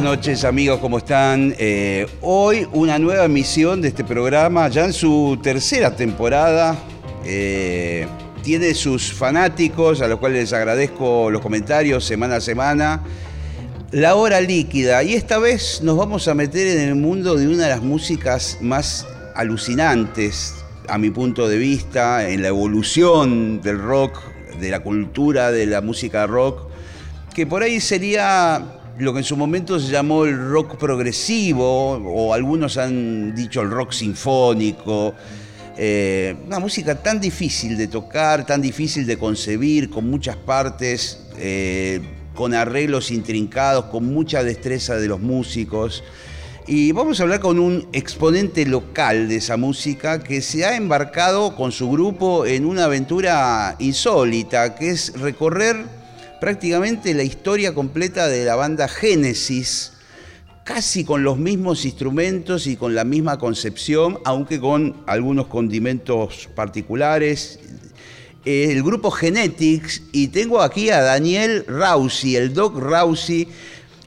Buenas noches amigos, ¿cómo están? Eh, hoy una nueva emisión de este programa, ya en su tercera temporada. Eh, tiene sus fanáticos, a los cuales les agradezco los comentarios semana a semana. La hora líquida, y esta vez nos vamos a meter en el mundo de una de las músicas más alucinantes, a mi punto de vista, en la evolución del rock, de la cultura de la música rock, que por ahí sería lo que en su momento se llamó el rock progresivo, o algunos han dicho el rock sinfónico. Eh, una música tan difícil de tocar, tan difícil de concebir, con muchas partes, eh, con arreglos intrincados, con mucha destreza de los músicos. Y vamos a hablar con un exponente local de esa música que se ha embarcado con su grupo en una aventura insólita, que es recorrer prácticamente la historia completa de la banda Génesis, casi con los mismos instrumentos y con la misma concepción, aunque con algunos condimentos particulares. El grupo Genetics, y tengo aquí a Daniel Rausi, el Doc Rausi,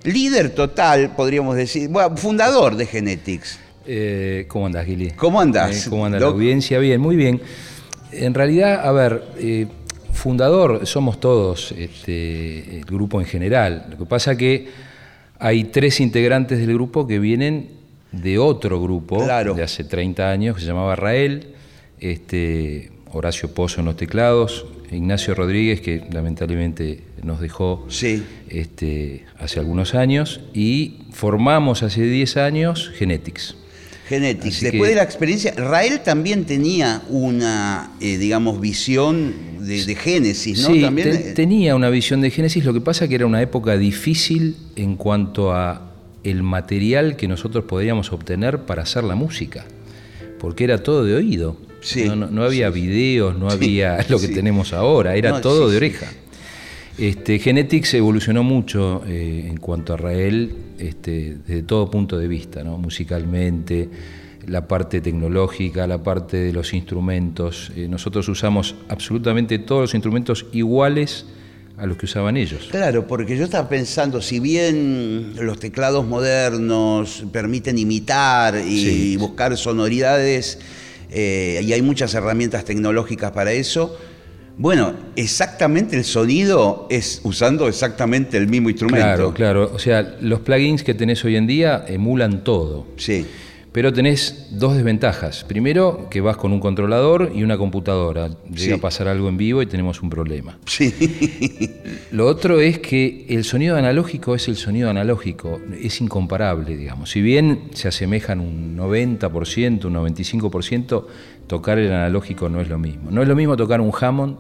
líder total, podríamos decir, bueno, fundador de Genetics. Eh, ¿Cómo andás, Gili? ¿Cómo andás? Eh, ¿Cómo anda la audiencia? Bien, muy bien. En realidad, a ver, eh, fundador somos todos, este, el grupo en general. Lo que pasa que hay tres integrantes del grupo que vienen de otro grupo de hace 30 años que se llamaba Rael, este, Horacio Pozo en los teclados, Ignacio Rodríguez, que lamentablemente nos dejó este, hace algunos años, y formamos hace 10 años Genetics. Genetics. Después de la experiencia, Rael también tenía una, eh, digamos, visión de, Génesis, ¿no? Sí, también, tenía una visión de Génesis, lo que pasa que era una época difícil en cuanto a el material que nosotros podíamos obtener para hacer la música, porque era todo de oído. no, había videos, no había lo que tenemos ahora, era todo de oreja. Este, Genetics evolucionó mucho eh, en cuanto a Rael este, desde todo punto de vista, musicalmente, la parte tecnológica, la parte de los instrumentos. Eh, nosotros usamos absolutamente todos los instrumentos iguales a los que usaban ellos. Claro, porque yo estaba pensando, si bien los teclados modernos permiten imitar y buscar sonoridades, eh, y hay muchas herramientas tecnológicas para eso, bueno, exactamente el sonido es usando exactamente el mismo instrumento. Claro, claro. O sea, los plugins que tenés hoy en día emulan todo. Sí. Pero tenés dos desventajas. Primero, que vas con un controlador y una computadora. Llega a pasar algo en vivo y tenemos un problema. Sí. Lo otro es que el sonido analógico es el sonido analógico. Es incomparable, digamos. Si bien se asemejan un 90%, un 95%, tocar el analógico no es lo mismo. No es lo mismo tocar un Hammond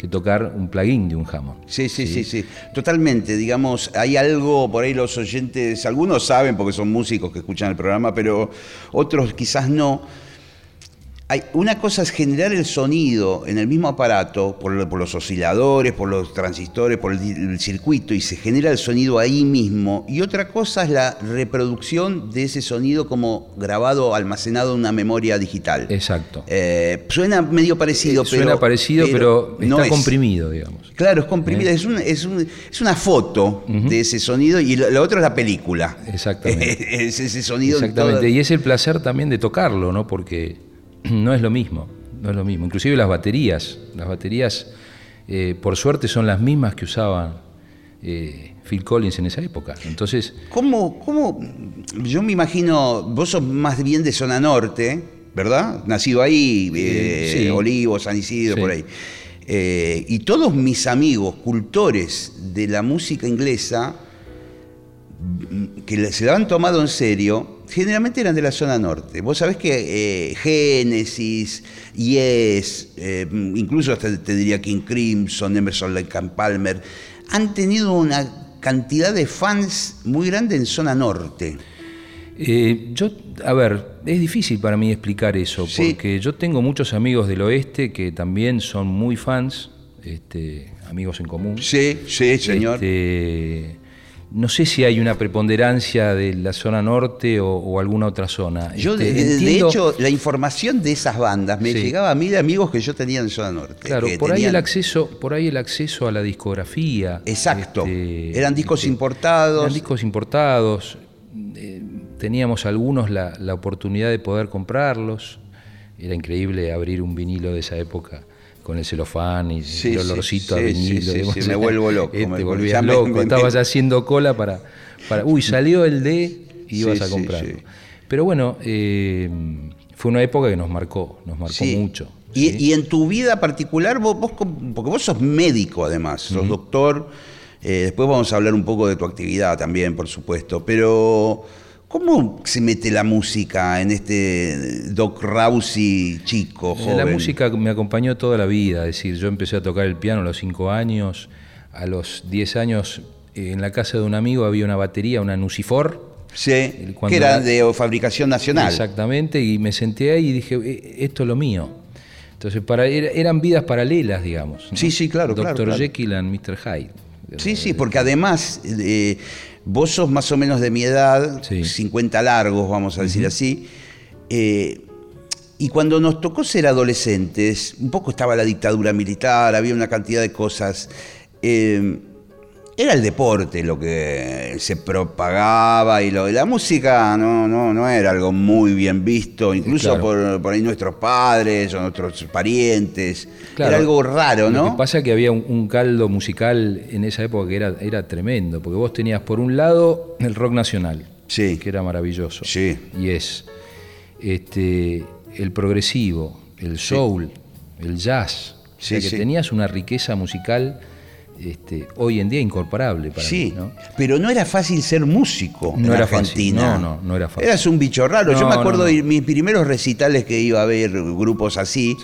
que tocar un plugin de un Hammond. Sí, sí, sí, sí, Totalmente. Digamos, hay algo por ahí los oyentes, algunos saben porque son músicos que escuchan el programa, pero otros quizás no una cosa es generar el sonido en el mismo aparato, por, los osciladores, por los transistores, por el, circuito, y se genera el sonido ahí mismo. Y otra cosa es la reproducción de ese sonido como grabado, almacenado en una memoria digital. Exacto. Eh, suena medio parecido, pero. Suena parecido, pero, está comprimido, digamos. Claro, es comprimido. ¿Eh? Es, es, una foto de ese sonido y lo, otro es la película. Exactamente. es ese sonido. Exactamente. Y es el placer también de tocarlo, ¿no? Porque no es lo mismo, no es lo mismo. Inclusive las baterías, las baterías, eh, por suerte, son las mismas que usaban eh, Phil Collins en esa época. Entonces, ¿Cómo, ¿Cómo? Yo me imagino, vos sos más bien de zona norte, ¿verdad? Nacido ahí, eh, Olivo, San Isidro, por ahí. y todos mis amigos, cultores de la música inglesa, que se lo han tomado en serio, generalmente eran de la zona norte. Vos sabés que eh, Génesis, Yes, eh, incluso hasta te diría King Crimson, Emerson Lake Palmer, han tenido una cantidad de fans muy grande en zona norte. Eh, yo, a ver, es difícil para mí explicar eso, porque yo tengo muchos amigos del oeste que también son muy fans, este, amigos en común. Sí, sí, señor. Este, no sé si hay una preponderancia de la zona norte o, alguna otra zona. Yo, este, de, hecho, la información de esas bandas me llegaba a mí de amigos que yo tenía en zona norte. Claro, por ahí el acceso, por ahí el acceso a la discografía. Exacto. Este, eran discos este, importados. Eran discos importados. Eh, teníamos algunos la, la oportunidad de poder comprarlos. Era increíble abrir un vinilo de esa época con el celofán y el olorcito a vinilo. Sí, me vuelvo loco. te volvías loco, estabas haciendo cola para, para... Uy, salió el D y ibas a comprarlo. Pero bueno, eh, fue una época que nos marcó, nos marcó mucho. Y, en tu vida particular, vos, porque vos sos médico además, sos doctor, eh, después vamos a hablar un poco de tu actividad también, por supuesto, pero ¿Cómo se mete la música en este Doc Rousey chico, joven? La música me acompañó toda la vida, es decir, yo empecé a tocar el piano a los 5 años, a los 10 años en la casa de un amigo había una batería, una Nucifor. Sí, que era de fabricación nacional. Exactamente, y me senté ahí y dije, eh, esto es lo mío. Entonces, para, eran vidas paralelas, digamos. Sí, sí, claro. Doctor Jekyll and Mr. Hyde. Sí, sí, porque además eh, vos sos más o menos de mi edad, 50 largos, vamos a decir así. Eh, y cuando nos tocó ser adolescentes, un poco estaba la dictadura militar, había una cantidad de cosas. Eh, era el deporte lo que se propagaba y lo la música no, no, no era algo muy bien visto, incluso por, por, ahí nuestros padres o nuestros parientes. Era algo raro, ¿no? Lo que pasa es que había un, caldo musical en esa época que era, era tremendo, porque vos tenías por un lado el rock nacional, sí. que era maravilloso, sí. y es este, el progresivo, el soul, el jazz, o sea que tenías una riqueza musical este, hoy en día incorporable para sí, mí. ¿no? pero no era fácil ser músico no en era Argentina. No, no, no era fácil. Eras un bicho raro. Yo me acuerdo de mis primeros recitales que iba a ver grupos así.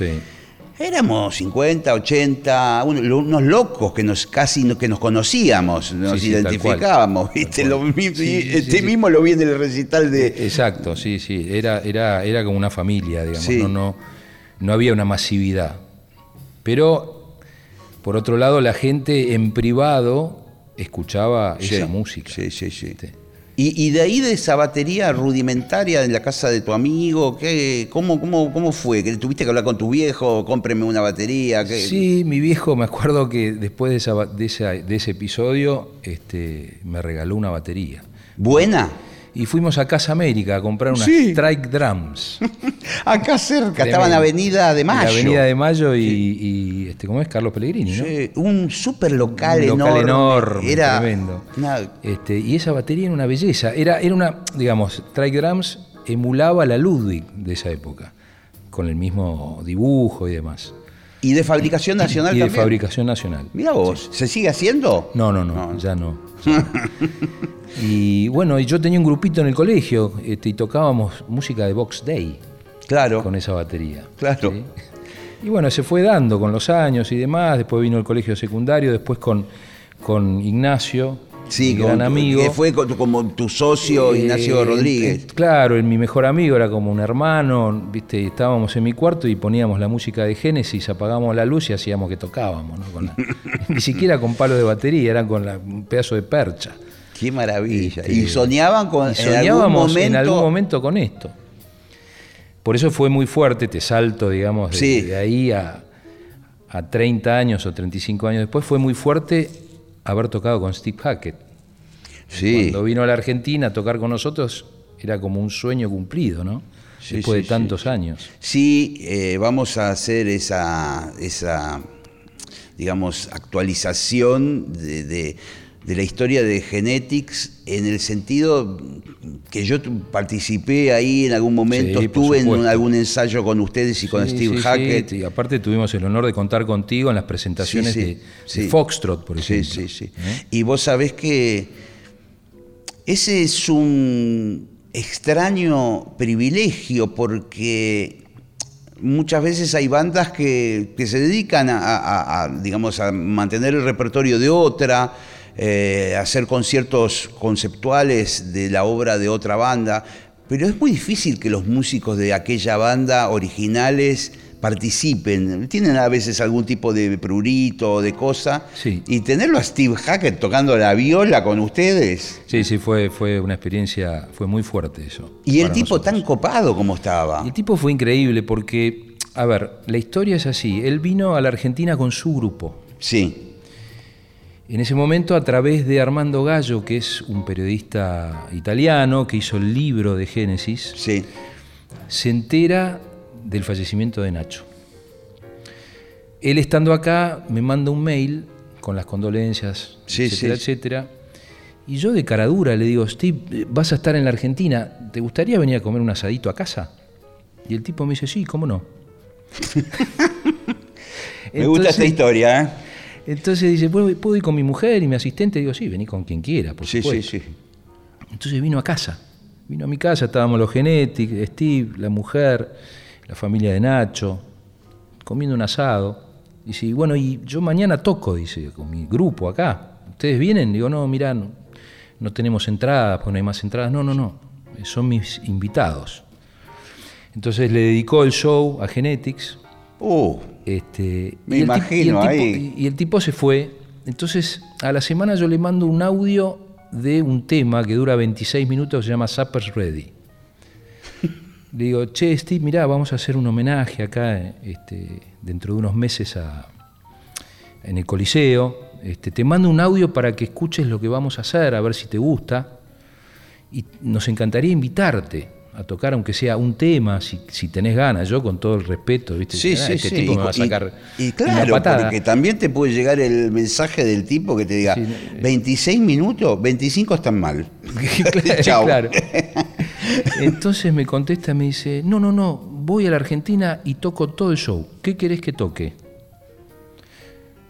Éramos 50, 80, unos locos que nos casi que nos conocíamos, nos identificábamos, ¿viste? este mismo lo vi en el recital de. Exacto, sí, sí. Era, era, era como una familia, digamos. No, no, no había una masividad. Pero por otro lado, la gente en privado escuchaba esa música. Sí, sí, sí. ¿Y, de ahí de esa batería rudimentaria en la casa de tu amigo, ¿qué, cómo, cómo, cómo fue? ¿Que ¿Tuviste que hablar con tu viejo? Cómpreme una batería. Sí, mi viejo, me acuerdo que después de, esa, de, ese episodio este, me regaló una batería. ¿Buena? Y fuimos a Casa América a comprar unas Strike Drums. Acá cerca, estaba en Avenida de Mayo. Avenida de Mayo y, este, ¿cómo es? Carlos Pellegrini, ¿no? Sí, un súper local, un local enorme. era tremendo. Este, y esa batería era una belleza. Era, era una, digamos, Strike Drums emulaba la Ludwig de esa época, con el mismo dibujo y demás. ¿Y de fabricación nacional y también? de fabricación nacional. Mira vos, ¿se sigue haciendo? No, no, no, ya no. y bueno, yo tenía un grupito en el colegio este, y tocábamos música de Box Day. Claro. Con esa batería. Claro. Y bueno, se fue dando con los años y demás. Después vino el colegio secundario, después con, con Ignacio, Sí, gran amigo. Que fue como tu socio eh, Ignacio Rodríguez. claro, mi mejor amigo era como un hermano, viste, estábamos en mi cuarto y poníamos la música de Génesis, apagamos la luz y hacíamos que tocábamos, ni siquiera con palo de batería, eran con un pedazo de percha. Qué maravilla. Este, y soñaban con soñábamos en algún, momento... con esto. Por eso fue muy fuerte, te salto, digamos, de, ahí a, a 30 años o 35 años después, fue muy fuerte haber tocado con Steve Hackett. Sí. Cuando vino a la Argentina a tocar con nosotros, era como un sueño cumplido, ¿no? Después de tantos años. Sí, eh, vamos a hacer esa, esa digamos, actualización de de la historia de Genetics en el sentido que yo participé ahí en algún momento, estuve en algún ensayo con ustedes y con Steve Hackett. y aparte tuvimos el honor de contar contigo en las presentaciones de, Foxtrot, por ejemplo. Sí, sí, sí. ¿Eh? Y vos sabés que ese es un extraño privilegio porque muchas veces hay bandas que, se dedican a, digamos, a mantener el repertorio de otra, eh, hacer conciertos conceptuales de la obra de otra banda, pero es muy difícil que los músicos de aquella banda originales participen. Tienen a veces algún tipo de prurito o de cosa. Y tenerlo a Steve Hackett tocando la viola con ustedes. Sí, sí, fue, fue una experiencia, fue muy fuerte eso. Y el tipo tan copado como estaba. el tipo fue increíble porque, a ver, la historia es así. Él vino a la Argentina con su grupo. Sí. En ese momento, a través de Armando Gallo, que es un periodista italiano que hizo el libro de Génesis, sí. se entera del fallecimiento de Nacho. Él estando acá me manda un mail con las condolencias, etcétera, etcétera. Y yo de cara dura le digo, Steve, vas a estar en la Argentina, ¿te gustaría venir a comer un asadito a casa? Y el tipo me dice, sí, ¿cómo no? me gusta esta historia, ¿eh? Entonces dice, ¿puedo ir con mi mujer y mi asistente? Digo, sí, vení con quien quiera, por sí, Sí, sí. Entonces vino a casa. Vino a mi casa, estábamos los Genetic, Steve, la mujer, la familia de Nacho, comiendo un asado. Dice, bueno, y yo mañana toco, dice, con mi grupo acá. ¿Ustedes vienen? Digo, no, mirá, no, tenemos entradas, porque no hay más entradas. No, no, no, son mis invitados. Entonces le dedicó el show a Genetics. Uh. Este, Me imagino y ahí. y el tipo se fue. Entonces, a la semana yo le mando un audio de un tema que dura 26 minutos, se llama Supper's Ready. Le digo, che, Steve, mirá, vamos a hacer un homenaje acá este, dentro de unos meses en el Coliseo. Este, te mando un audio para que escuches lo que vamos a hacer, a ver si te gusta. Y nos encantaría invitarte a tocar, aunque sea un tema, si, si tenés ganas, yo con todo el respeto, ¿viste? Sí, sí, este tipo me va a sacar y, claro, porque también te puede llegar el mensaje del tipo que te diga, 26 minutos, 25 están mal. Chao. claro. Entonces me contesta, me dice, no, no, no, voy a la Argentina y toco todo el show. ¿Qué querés que toque?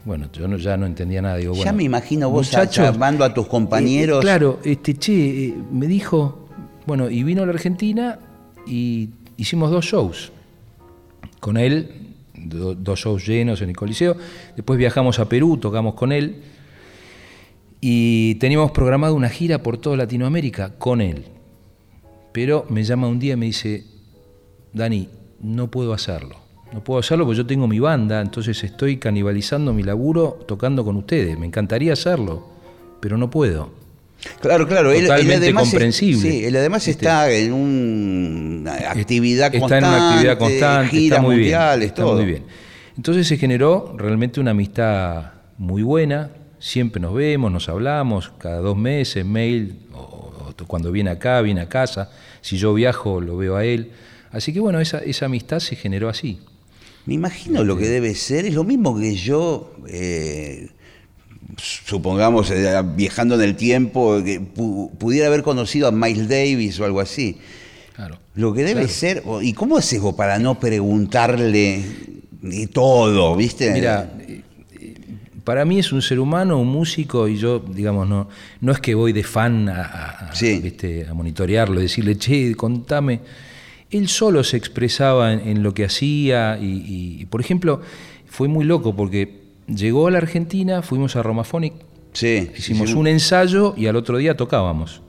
Bueno, yo ya no entendía nada. Digo, ya me imagino vos llamando a tus compañeros. claro, este, che, eh, me dijo, bueno, y vino a la Argentina y hicimos dos shows. Con él, dos shows llenos en el Coliseo. Después viajamos a Perú, tocamos con él. Y teníamos programado una gira por toda Latinoamérica con él. Pero me llama un día y me dice, Dani, no puedo hacerlo. No puedo hacerlo porque yo tengo mi banda, entonces estoy canibalizando mi laburo tocando con ustedes. Me encantaría hacerlo, pero no puedo. Claro, claro. Totalmente comprensible. sí, él además este, está en una actividad constante. Está en una actividad constante, está muy bien. Está muy bien. Entonces se generó realmente una amistad muy buena. Siempre nos vemos, nos hablamos, cada dos meses, mail, o, cuando viene acá, viene a casa. Si yo viajo, lo veo a él. Así que bueno, esa, esa amistad se generó así. Me imagino lo que este debe ser, es lo mismo que yo. Eh, supongamos, eh, viajando en el tiempo, que pudiera haber conocido a Miles Davis o algo así. Claro, Lo que debe ser, ¿y cómo haces vos para no preguntarle de todo, viste? Mira, para mí es un ser humano, un músico, y yo, digamos, no, no es que voy de fan a, a monitorearlo, decirle, che, contame. Él solo se expresaba en, lo que hacía y, por ejemplo, fue muy loco porque llegó a la Argentina, fuimos a Romaphonic, sí, hicimos un ensayo y al otro día tocábamos.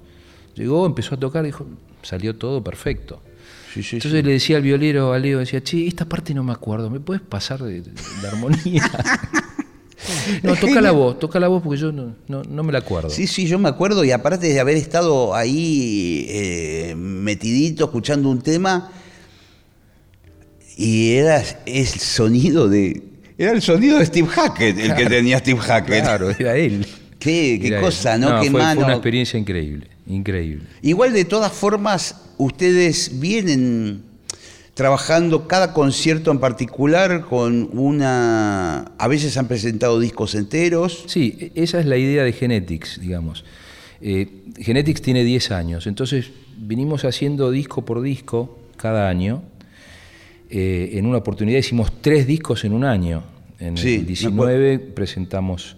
Llegó, empezó a tocar, dijo, salió todo perfecto. Entonces le decía al violero, a Leo, decía, che, esta parte no me acuerdo, ¿me puedes pasar de, la armonía? no, toca la voz, toca la voz porque yo no, no, me la acuerdo. Sí, sí, yo me acuerdo y aparte de haber estado ahí eh, metidito escuchando un tema, y era el sonido de, era el sonido de Steve Hackett, el que tenía Steve Hackett. Claro, era él. Qué, cosa, ¿no? qué fue, fue, una experiencia increíble, increíble. Igual de todas formas, ustedes vienen trabajando cada concierto en particular con una... A veces han presentado discos enteros. Sí, esa es la idea de Genetics, digamos. Eh, Genetics tiene 10 años, entonces vinimos haciendo disco por disco cada año eh, en una oportunidad hicimos tres discos en un año. En el 19 presentamos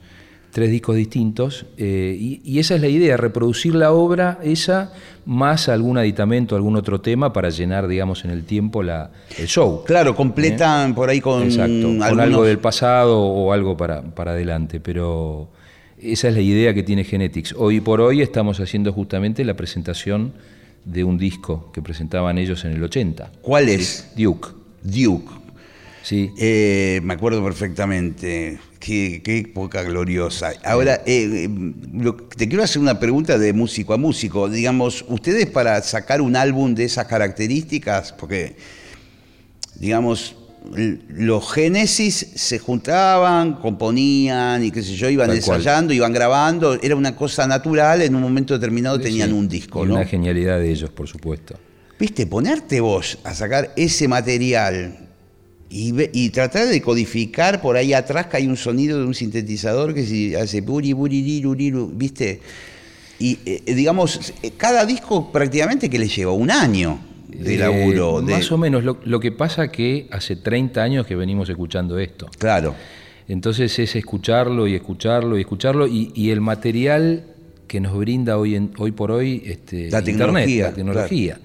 tres discos distintos eh, y, esa es la idea, reproducir la obra esa más algún aditamento, algún otro tema para llenar, digamos, en el tiempo la, el show. Claro, completan ¿Eh? por ahí con, algo del pasado o algo para, para adelante, pero Esa es la idea que tiene Genetics. Hoy por hoy estamos haciendo justamente la presentación de un disco que presentaban ellos en el 80. ¿Cuál es? Duke. Duke. Sí. Eh, me acuerdo perfectamente. Qué, época gloriosa. Ahora, eh, eh, te quiero hacer una pregunta de músico a músico. Digamos, ustedes para sacar un álbum de esas características, porque, digamos, los Génesis se juntaban, componían y qué sé yo, iban ensayando, iban grabando, era una cosa natural, en un momento determinado tenían un disco, y Una genialidad de ellos, por supuesto. Viste, ponerte vos a sacar ese material y, tratar de codificar por ahí atrás que hay un sonido de un sintetizador que se hace buri, buri, viste. Y eh, digamos, cada disco prácticamente que le lleva un año de laburo. Más o menos, lo, que pasa que hace 30 años que venimos escuchando esto. Claro. Entonces es escucharlo y escucharlo y escucharlo y, el material que nos brinda hoy, en, hoy por hoy este, la tecnología, la tecnología.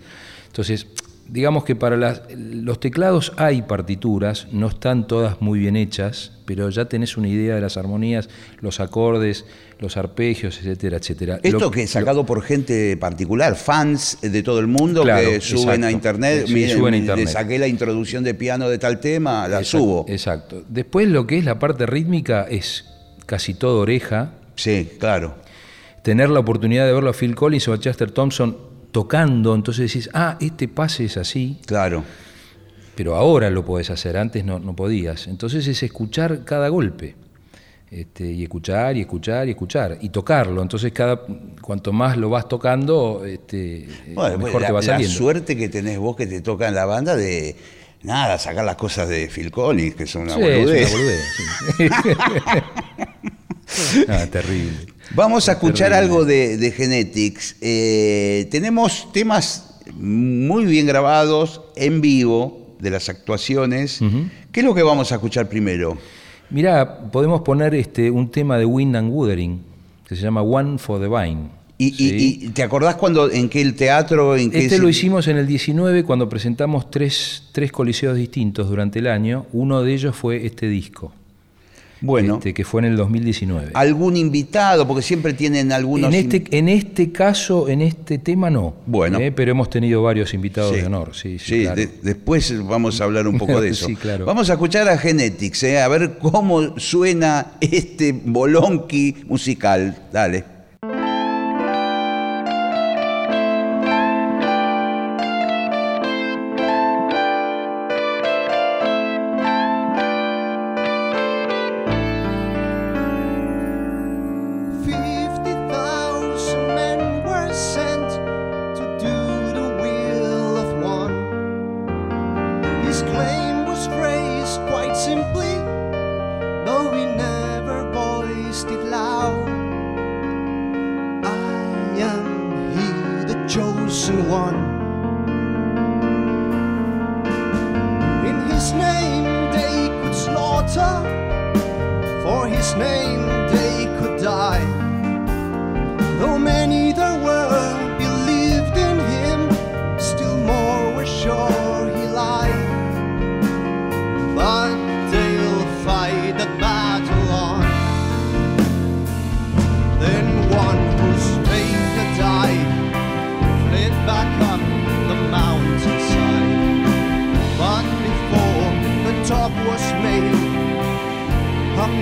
Entonces, digamos que para los teclados hay partituras, no están todas muy bien hechas, pero ya tenés una idea de las armonías, los acordes, los arpegios, etcétera, etcétera. Esto que es sacado por gente particular, fans de todo el mundo que suben a internet, suben a internet. saqué la introducción de piano de tal tema, la subo. Exacto. Después lo que es la parte rítmica es casi todo oreja. Sí, claro. Tener la oportunidad de verlo a Phil Collins o a Chester Thompson tocando, entonces decís, ah, este pase es así. Claro. Pero ahora lo podés hacer, antes no, no podías. Entonces es escuchar cada golpe. Este, y escuchar y escuchar y escuchar y tocarlo. Entonces cada cuanto más lo vas tocando, este, mejor te va saliendo. La suerte que tenés vos que te toca en la banda de nada, sacar las cosas de Phil Collins, que son una boludez. ah, terrible. Vamos a escuchar algo de, Genetics. Eh, tenemos temas muy bien grabados, en vivo, de las actuaciones. ¿Qué es lo que vamos a escuchar primero? Mirá, podemos poner este, un tema de Wind and Wuthering, que se llama One for the Vine. ¿Y, te acordás cuando, en qué el teatro? En este lo hicimos en el 19 cuando presentamos tres, tres coliseos distintos durante el año. Uno de ellos fue este disco. Bueno. Este, que fue en el 2019. ¿Algún invitado? Porque siempre tienen algunos... En este, en este caso, en este tema no. Bueno. Eh, pero hemos tenido varios invitados de honor, sí. Sí, después vamos a hablar un poco de eso. sí, claro. Vamos a escuchar a Genetics, eh, a ver cómo suena este bolonqui musical. Dale.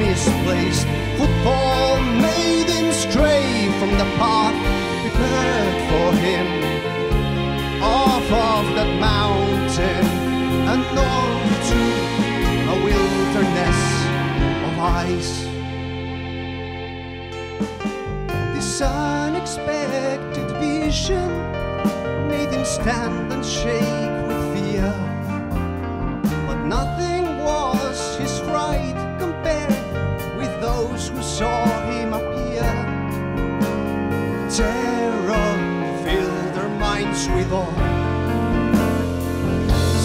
misplaced. Football made him stray from the path prepared for him. Off of that mountain and on to a wilderness of ice. This unexpected vision made him stand and shake with fear, but nothing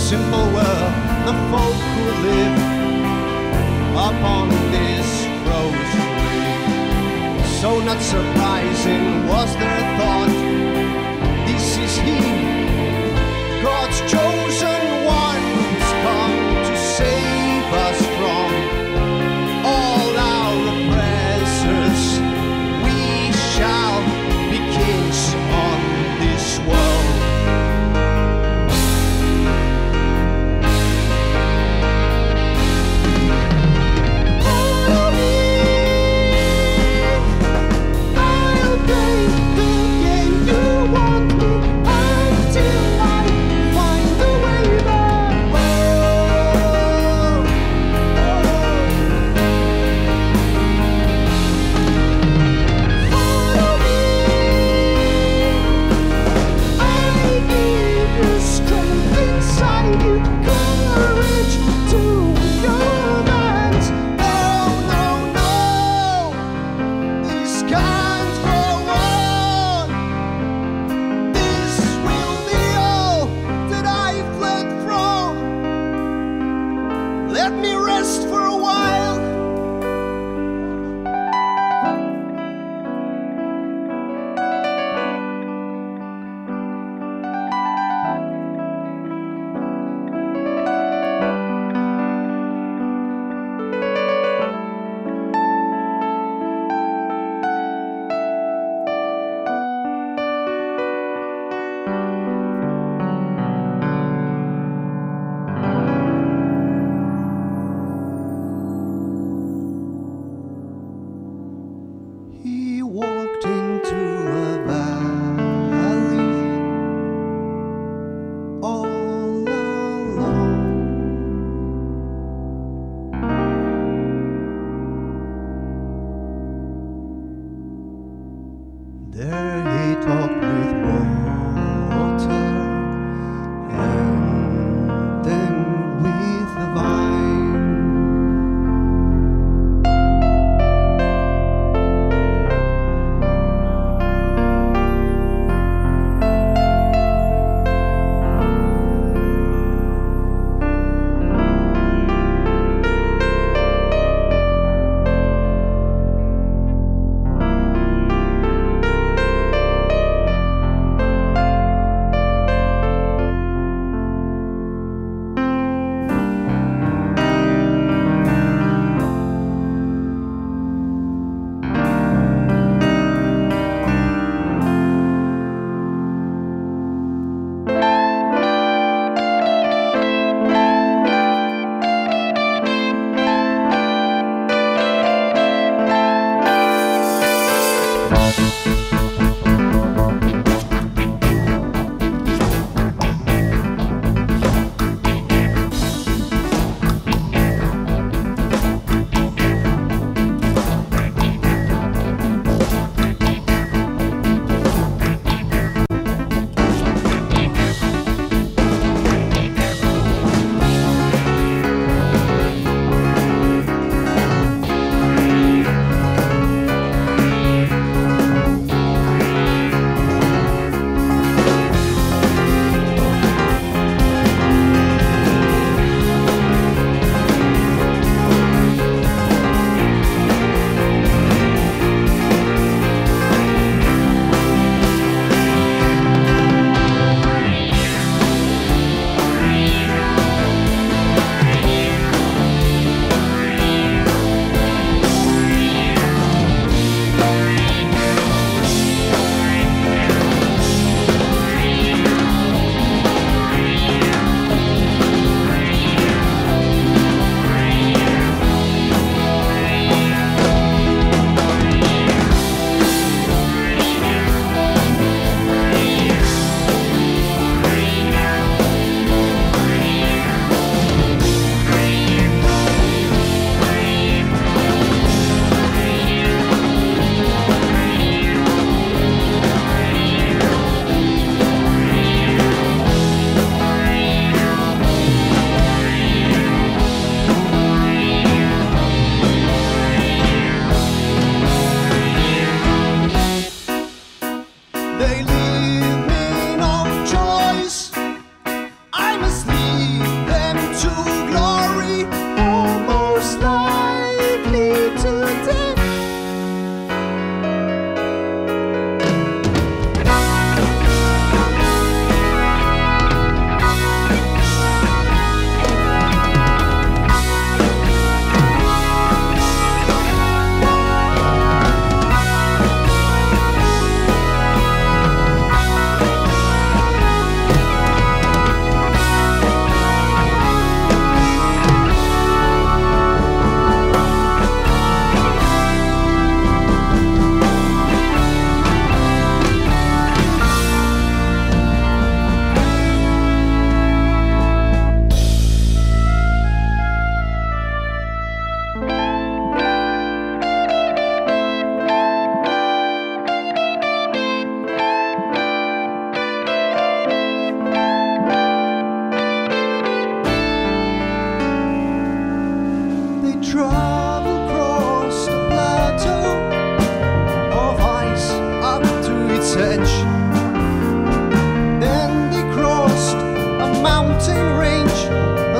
Simple world, the folk who live upon this frozen wave. So not surprising was their thought. This is he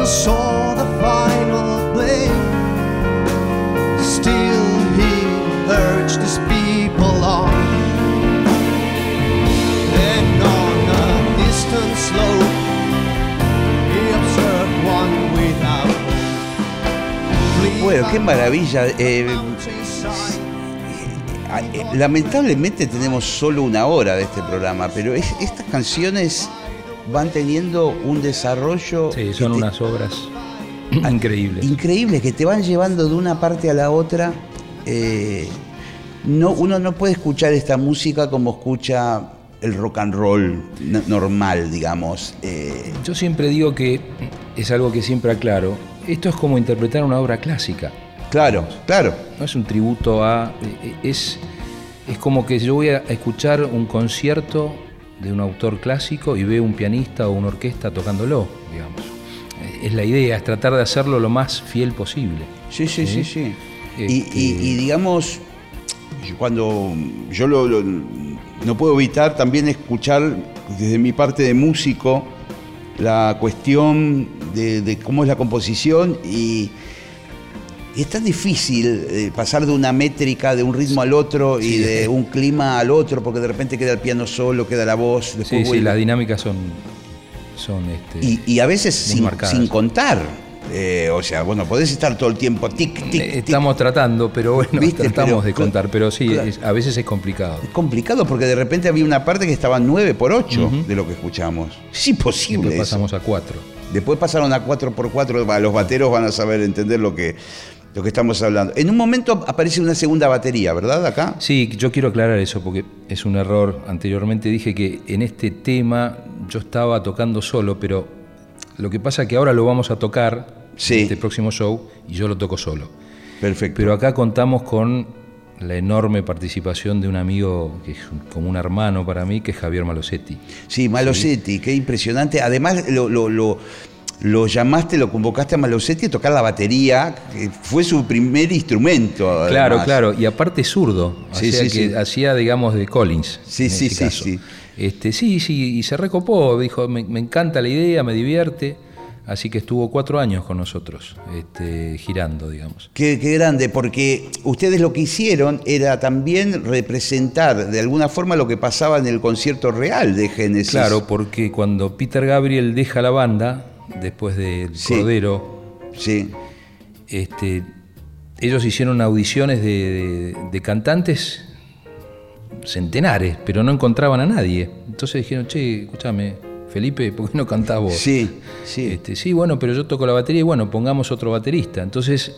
saw the final play. Still, he urged his people on. Then, on a distant slope, he observed one without. Bueno, qué maravilla. Eh, eh, ah, eh, lamentablemente tenemos solo una hora de este programa, pero es, estas canciones van teniendo un desarrollo. Sí, son unas obras increíbles. Increíbles, que te van llevando de una parte a la otra. Eh, no, uno no puede escuchar esta música como escucha el rock and roll normal, digamos. Yo siempre digo que es algo que siempre aclaro esto es como interpretar una obra clásica. Claro, claro. No es un tributo a. Es, es como que yo voy a escuchar un concierto de un autor clásico y veo un pianista o una orquesta tocándolo, digamos. Es la idea, es tratar de hacerlo lo más fiel posible. Sí, sí, sí, sí. Y, este digamos, cuando yo no puedo evitar también escuchar desde mi parte de músico la cuestión de, cómo es la composición y, es tan difícil eh, pasar de una métrica, de un ritmo al otro y de un clima al otro, porque de repente queda el piano solo, queda la voz. sí, sí, las dinámicas son... son este, y, a veces sin, sin, contar. Eh, o sea, bueno, podés estar todo el tiempo tic, tic, tic. Estamos tratando, pero bueno, tratamos de contar, pero sí, a veces es complicado. Es complicado porque de repente había una parte que estaba 9 por 8 de lo que escuchamos. Es imposible. Después pasamos a 4. Después pasaron a 4 por 4 los bateros van a saber entender lo que, lo que estamos hablando. En un momento aparece una segunda batería, ¿verdad? Acá. Sí, yo quiero aclarar eso porque es un error. Anteriormente dije que en este tema yo estaba tocando solo, pero lo que pasa es que ahora lo vamos a tocar en este próximo show y yo lo toco solo. Perfecto. Pero acá contamos con la enorme participación de un amigo que es como un hermano para mí, que es Javier Malosetti. Sí, Malosetti, qué impresionante. Además, lo, lo, llamaste, lo convocaste a Malosetti a tocar la batería, que fue su primer instrumento. Claro, claro, y aparte zurdo, sí, sí, que hacía, digamos, de Collins. Sí, sí, este sí, sí. Este, sí, sí, y se recopó, dijo, me, encanta la idea, me divierte. Así que estuvo cuatro años con nosotros, este, girando, digamos. Qué, grande, porque ustedes lo que hicieron era también representar de alguna forma lo que pasaba en el concierto real de Genesis. Claro, porque cuando Peter Gabriel deja la banda, después del Cordero, sí. Este, ellos hicieron audiciones de cantantes centenares, pero no encontraban a nadie. Entonces dijeron, che, escúchame, Felipe, ¿por qué no cantás vos? Sí, sí. Este, sí, bueno, pero yo toco la batería y bueno, pongamos otro baterista. Entonces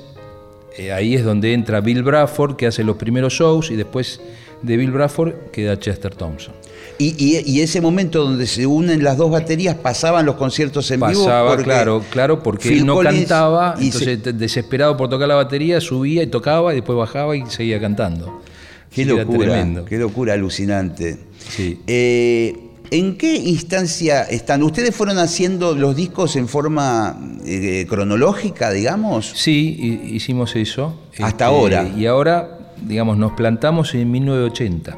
eh, ahí es donde entra Bill Bradford, que hace los primeros shows, y después de Bill Bradford queda Chester Thompson. Y, ese momento donde se unen las dos baterías, pasaban los conciertos en vivo. Pasaba, claro, claro, porque él no cantaba, entonces desesperado por tocar la batería, subía y tocaba, y después bajaba y seguía cantando. Qué locura, qué locura alucinante. Sí. Eh, ¿En qué instancia están? ¿Ustedes fueron haciendo los discos en forma eh, cronológica, digamos? Sí, hicimos eso. Hasta este, ahora. Y ahora, digamos, nos plantamos en 1980.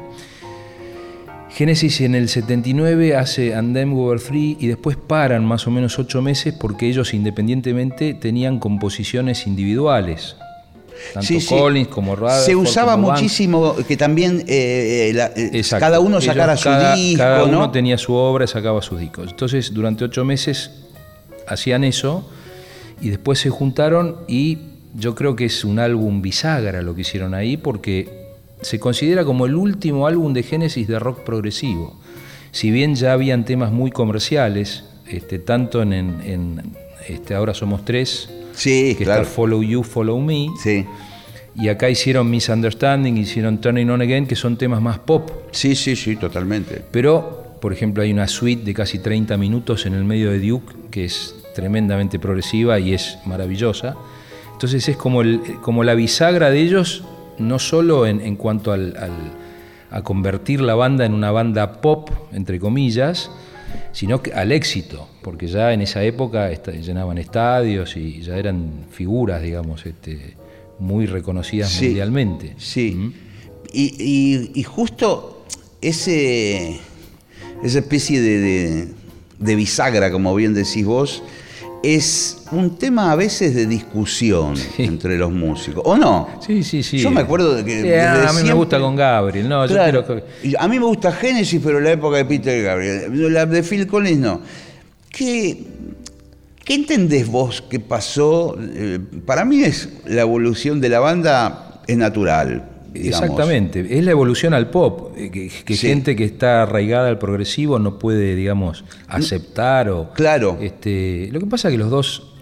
Génesis en el 79 hace And Them Over Free y después paran más o menos ocho meses porque ellos independientemente tenían composiciones individuales. Tanto Collins como Rutherford. Se usaba muchísimo que también eh, eh, cada uno sacara su disco. Cada uno tenía su obra y sacaba sus discos. Entonces, durante ocho meses hacían eso y después se juntaron y yo creo que es un álbum bisagra lo que hicieron ahí porque se considera como el último álbum de Génesis de rock progresivo. Si bien ya habían temas muy comerciales, este, tanto en, este, Ahora Somos Tres, Sí, que está Follow You, Follow Me. Sí. Y acá hicieron Misunderstanding, hicieron Turning On Again, que son temas más pop. Sí, sí, sí, totalmente. Pero, por ejemplo, hay una suite de casi 30 minutos en el medio de Duke, que es tremendamente progresiva y es maravillosa. Entonces es como, el, como la bisagra de ellos, no solo en, cuanto al, a convertir la banda en una banda pop, entre comillas, sino al éxito, porque ya en esa época llenaban estadios y ya eran figuras, digamos, este, muy reconocidas mundialmente. Sí. ¿Mm? Y, justo ese, esa especie de bisagra, como bien decís vos, es un tema a veces de discusión entre los músicos, ¿o no? Sí, sí, sí. Yo me acuerdo de que... a mí me gusta con Gabriel, no, yo quiero A mí me gusta Genesis, pero la época de Peter Gabriel. La de Phil Collins no. Que ¿Qué entendés vos que pasó? Eh, para mí es la evolución de la banda es natural. Exactamente, es la evolución al pop, eh, que, gente que está arraigada al progresivo no puede, digamos, aceptar o... Claro. Este, lo que pasa es que los dos,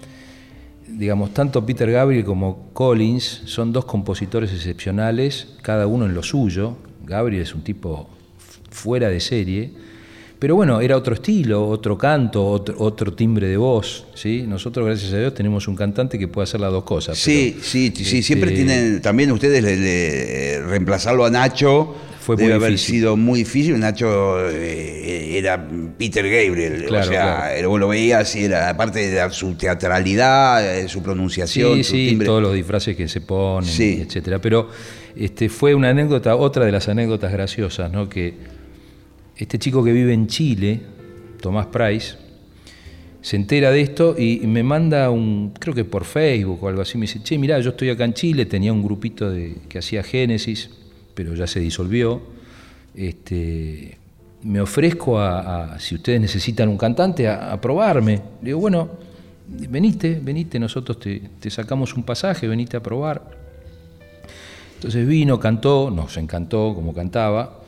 digamos, tanto Peter Gabriel como Collins son dos compositores excepcionales, cada uno en lo suyo. Gabriel es un tipo fuera de serie, pero bueno, era otro estilo, otro canto, otro, timbre de voz. ¿sí? Nosotros, gracias a Dios, tenemos un cantante que puede hacer las dos cosas. Sí, sí, sí, siempre este, tienen, también ustedes le, reemplazarlo a Nacho. Fue debe haber sido muy difícil. Nacho eh, era Peter Gabriel. o sea, vos lo veías y era, aparte de su teatralidad, eh, su pronunciación. Sí, sí, todos los disfraces que se ponen, etcétera. Pero este, fue una anécdota, otra de las anécdotas graciosas, ¿no? Que este chico que vive en Chile, Tomás Price, se entera de esto y me manda un, creo que por Facebook o algo así, me dice, che, mirá, yo estoy acá en Chile, tenía un grupito de, que hacía Génesis, pero ya se disolvió. Este, me ofrezco a, si ustedes necesitan un cantante, a, probarme. Le digo, bueno, venite, venite, nosotros te, te sacamos un pasaje, venite a probar. Entonces vino, cantó, nos encantó como cantaba,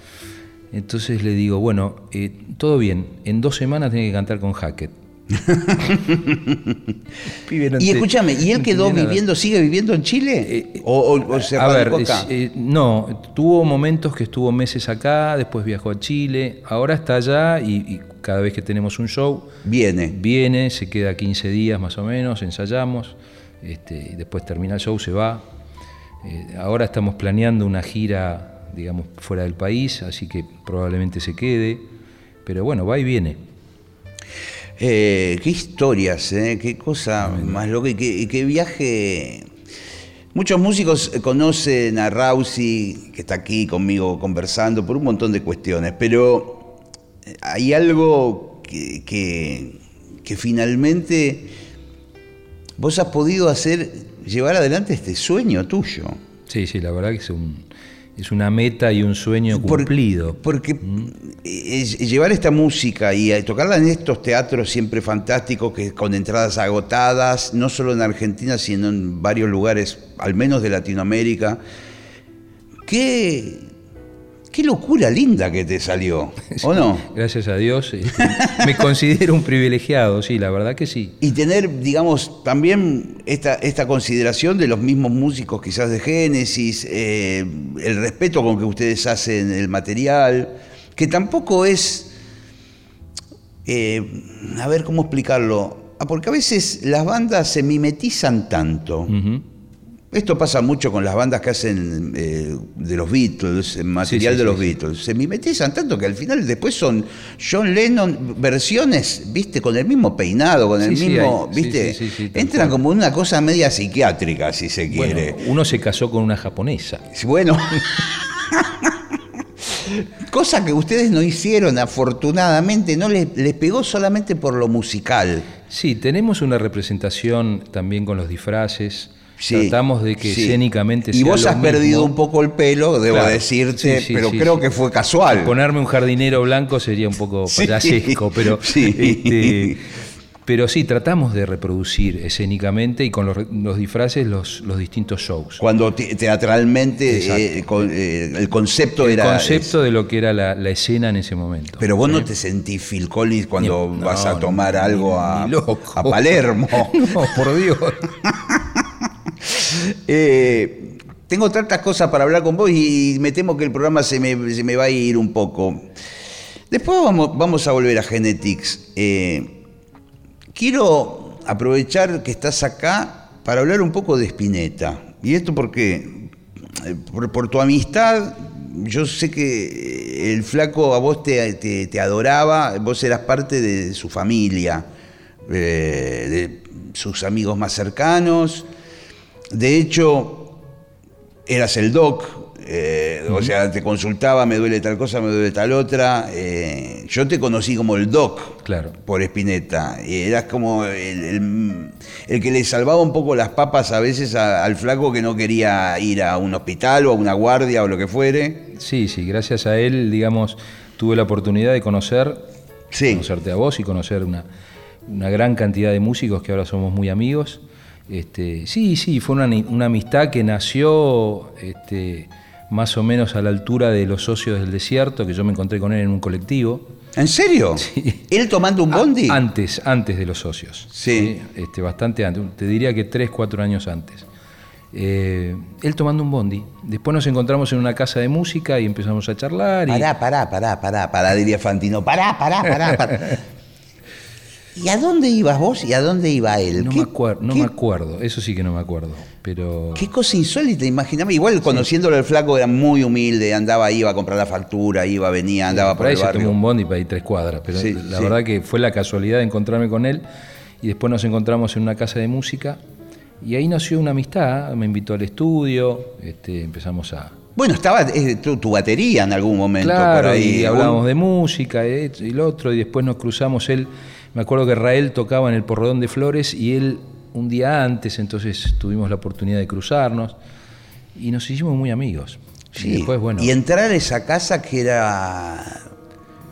entonces le digo, bueno, eh, todo bien, en dos semanas tiene que cantar con Hackett. y escúchame, ¿y él quedó viviendo, sigue viviendo en Chile? Eh, ¿O, se a ver, acá? Eh, no, tuvo momentos que estuvo meses acá, después viajó a Chile, ahora está allá y, cada vez que tenemos un show, viene. Viene, se queda 15 días más o menos, ensayamos, este, y después termina el show, se va. ahora estamos planeando una gira digamos, fuera del país, así que probablemente se quede, pero bueno, va y viene. Eh, qué historias, eh, qué cosa más loca y qué, viaje. Muchos músicos conocen a Rausi, que está aquí conmigo conversando, por un montón de cuestiones, pero hay algo que, que finalmente vos has podido hacer, llevar adelante este sueño tuyo. Sí, sí, la verdad que es un, es una meta y un sueño cumplido. Porque ¿Mm? llevar esta música y tocarla en estos teatros siempre fantásticos, que con entradas agotadas, no solo en Argentina, sino en varios lugares, al menos de Latinoamérica, qué, Qué locura linda que te salió, ¿o no? Gracias a Dios. Me considero un privilegiado, sí, la verdad que sí. Y tener, digamos, también esta, esta consideración de los mismos músicos quizás de Génesis, eh, el respeto con que ustedes hacen el material, que tampoco es, eh, a ver cómo explicarlo, ah, porque a veces las bandas se mimetizan tanto. Esto pasa mucho con las bandas que hacen eh, de los Beatles, material de los Beatles. Se mimetizan tanto que al final después son John Lennon versiones, viste, con el mismo peinado, con el mismo, viste, entran como una cosa media psiquiátrica, si se quiere. uno se casó con una japonesa. Bueno. Cosa que ustedes no hicieron, afortunadamente, no les, les, pegó solamente por lo musical. Sí, tenemos una representación también con los disfraces. Tratamos de que escénicamente Y vos has perdido un poco el pelo, debo decirte, pero creo que fue casual. Ponerme un jardinero blanco sería un poco payasesco, pero este, pero sí, tratamos de reproducir escénicamente y con los, disfraces los, los, distintos shows. Cuando teatralmente eh, eh, el concepto era... El concepto de lo que era la, escena en ese momento. Pero vos no te sentís Phil Collins cuando vas a tomar algo a, a Palermo. no, por Dios. Eh, tengo tantas cosas para hablar con vos y me temo que el programa se me, va a ir un poco. Después vamos, vamos a volver a Genetics. Eh, quiero aprovechar que estás acá para hablar un poco de Spinetta. Y esto porque, eh, por, tu amistad, yo sé que el flaco a vos te, te, adoraba, vos eras parte de su familia, de sus amigos más cercanos. De hecho, eras el doc, eh, o sea, te consultaba, me duele tal cosa, me duele tal otra. Eh, yo te conocí como el doc claro. por Espineta. Eras como el, que le salvaba un poco las papas a veces al flaco que no quería ir a un hospital o a una guardia o lo que fuere. Sí, sí, gracias a él, digamos, tuve la oportunidad de conocer, conocerte a vos y conocer una, una gran cantidad de músicos que ahora somos muy amigos. Este, sí, sí, fue una, amistad que nació este, más o menos a la altura de los socios del desierto, que yo me encontré con él en un colectivo. ¿En serio? Sí. ¿Él tomando un bondi? antes, antes de los socios. Sí. Este, bastante antes, te diría que tres, cuatro años antes. Eh, él tomando un bondi. Después nos encontramos en una casa de música y empezamos a charlar. Y... Pará, pará, pará, pará, pará, diría Fantino. Pará, pará, pará, pará. ¿Y a dónde ibas vos y a dónde iba él? No, me, acuerdo, no me acuerdo, eso sí que no me acuerdo. Pero... Qué cosa insólita, imaginame. Igual conociéndolo el flaco era muy humilde, andaba, iba a comprar la factura, iba, venía, andaba por, ahí el barrio. se tomó un bondi para ir tres cuadras, pero la verdad que fue la casualidad de encontrarme con él y después nos encontramos en una casa de música y ahí nació una amistad, me invitó al estudio, este, empezamos a... Bueno, estaba eh, tu, batería en algún momento por ahí. y hablábamos de música y lo otro y después nos cruzamos él me acuerdo que Rael tocaba en el Porredón de Flores y él un día antes, entonces tuvimos la oportunidad de cruzarnos y nos hicimos muy amigos. Sí. Y, después, bueno, y entrar a esa casa que era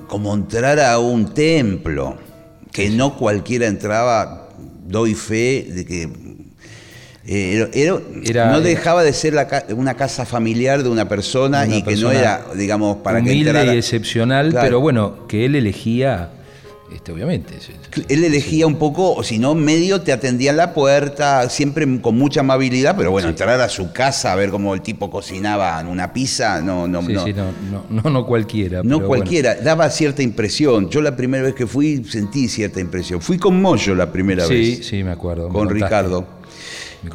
como entrar a un templo, que no cualquiera entraba, doy fe de que eh, era, no dejaba de ser una casa familiar de una persona y que no era, digamos, para que entrara. y excepcional, pero bueno, que él elegía este, obviamente. Él elegía un poco, o si no, medio te atendía en la puerta, siempre con mucha amabilidad, pero bueno, entrar a su casa a ver cómo el tipo cocinaba en una pizza, no, no, no. no, no, no, cualquiera. No cualquiera, daba cierta impresión. Yo la primera vez que fui sentí cierta impresión. Fui con Moyo la primera vez. Sí, sí, me acuerdo. Con Ricardo.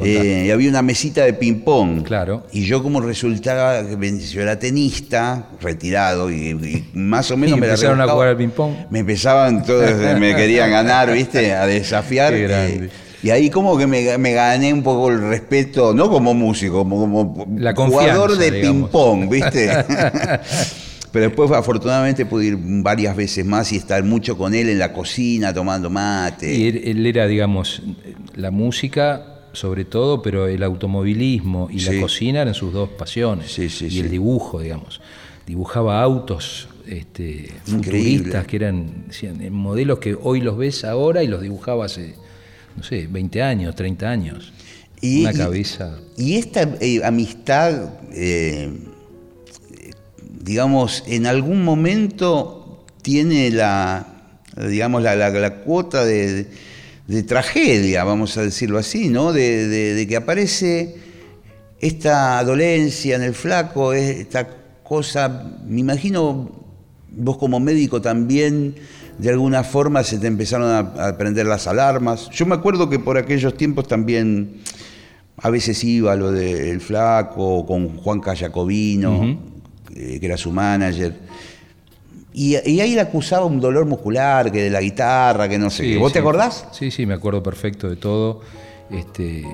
Eh, y había una mesita de ping-pong. Claro. Y yo, como resultaba, yo era tenista, retirado, y, más o menos me empezaron a jugar al ping-pong. Me empezaban todos, me querían ganar, ¿viste? A desafiar. Qué grande. Eh, y ahí como que me, gané un poco el respeto, no como músico, como, como jugador de ping-pong, ¿viste? Pero después afortunadamente pude ir varias veces más y estar mucho con él en la cocina tomando mate. Y él era, digamos, la música sobre todo, pero el automovilismo y la cocina eran sus dos pasiones. y el dibujo, digamos. Dibujaba autos este, futuristas que eran modelos que hoy los ves ahora y los dibujaba hace, no sé, 20 años, 30 años. Y, Una cabeza. Y, esta eh, amistad, eh, digamos, en algún momento tiene la, digamos, la cuota de de tragedia, vamos a decirlo así, ¿no? De, que aparece esta dolencia en el flaco, esta cosa, me imagino vos como médico también, de alguna forma se te empezaron a, prender las alarmas. Yo me acuerdo que por aquellos tiempos también a veces iba lo del flaco, con Juan Cayacovino, que era su manager y, ahí le acusaba un dolor muscular, que de la guitarra, que no sé qué. ¿Vos te acordás? Sí, sí, me acuerdo perfecto de todo. Este,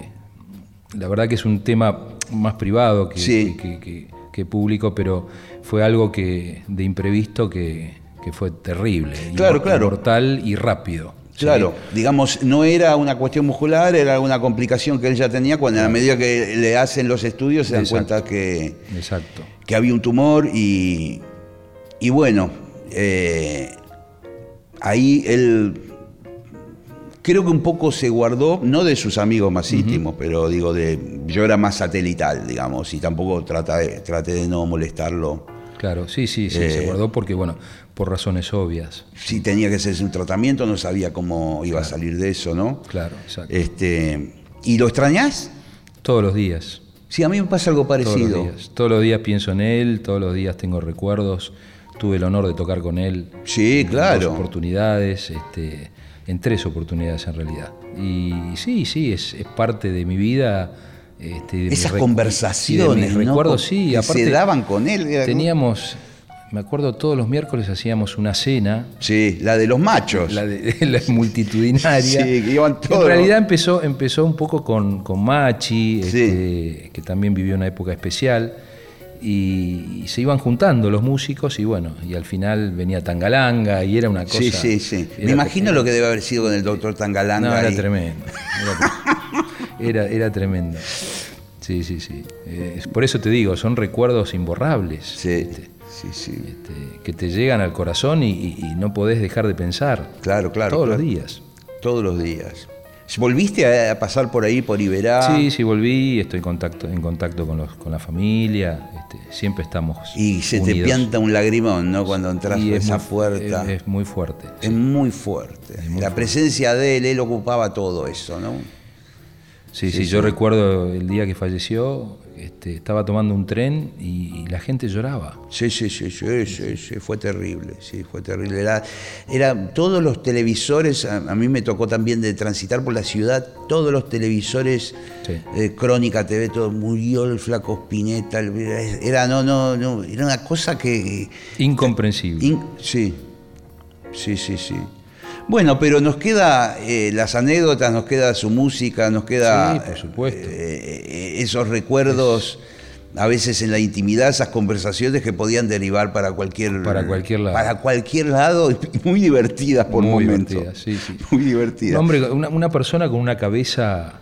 la verdad que es un tema más privado que, que, público, pero fue algo que de imprevisto que, fue terrible. Claro, claro. Mortal y rápido. Claro, digamos, no era una cuestión muscular, era una complicación que él ya tenía cuando a medida que le hacen los estudios se dan cuenta que, Exacto. que había un tumor y, y bueno, eh, ahí él creo que un poco se guardó, no de sus amigos más íntimos, pero digo, de yo era más satelital, digamos, y tampoco traté, de no molestarlo. Claro, sí, sí, sí, se eh, guardó porque, bueno, por razones obvias. Si tenía que hacerse un tratamiento, no sabía cómo iba a salir de eso, ¿no? Claro, exacto. Este, ¿Y lo extrañas? Todos los días. Sí, a mí me pasa algo parecido. Todos los días, todos los días pienso en él, todos los días tengo recuerdos tuve el honor de tocar con él. Sí, claro. En dos oportunidades, este, en tres oportunidades en realidad. Y sí, sí, es, parte de mi vida. Este, Esas conversaciones, ¿no? sí. Aparte, se daban con él. Teníamos, me acuerdo, todos los miércoles hacíamos una cena. Sí, la de los machos. La, de, la multitudinaria. sí, que iban todos. En realidad empezó, empezó un poco con, con Machi, este, que también vivió una época especial y, se iban juntando los músicos y bueno, y al final venía Tangalanga y era una cosa... Sí, sí, sí. Me imagino lo que debe haber sido con el doctor Tangalanga. No, era tremendo. Era, era, tremendo. Sí, sí, sí. por eso te digo, son recuerdos imborrables. Sí, este, sí, sí. Este, que te llegan al corazón y, no podés dejar de pensar. Claro, claro. Todos los días. Todos los días. ¿Volviste a pasar por ahí, por Iberá? Sí, sí, volví, estoy en contacto, en contacto con, los, con la familia, este, siempre estamos. Y se te pianta un lagrimón, ¿no? Cuando entras por esa puerta. Es, muy fuerte. Es muy fuerte. la presencia de él, él ocupaba todo eso, ¿no? Sí, sí, yo recuerdo el día que falleció, este, estaba tomando un tren y, la gente lloraba. Sí, sí, sí, sí, fue terrible, sí, fue terrible. Era, todos los televisores, a, mí me tocó también de transitar por la ciudad, todos los televisores, de Crónica TV, todo, murió el flaco Spinetta, era, no, no, no, era una cosa que... Incomprensible. sí, sí, sí, sí. Bueno, pero nos queda eh, las anécdotas, nos queda su música, nos queda por supuesto. Eh, eh, esos recuerdos, a veces en la intimidad, esas conversaciones que podían derivar para cualquier, para cualquier lado. Para cualquier lado, muy divertidas por muy momentos. sí, sí. Muy divertidas. hombre, una, persona con una cabeza,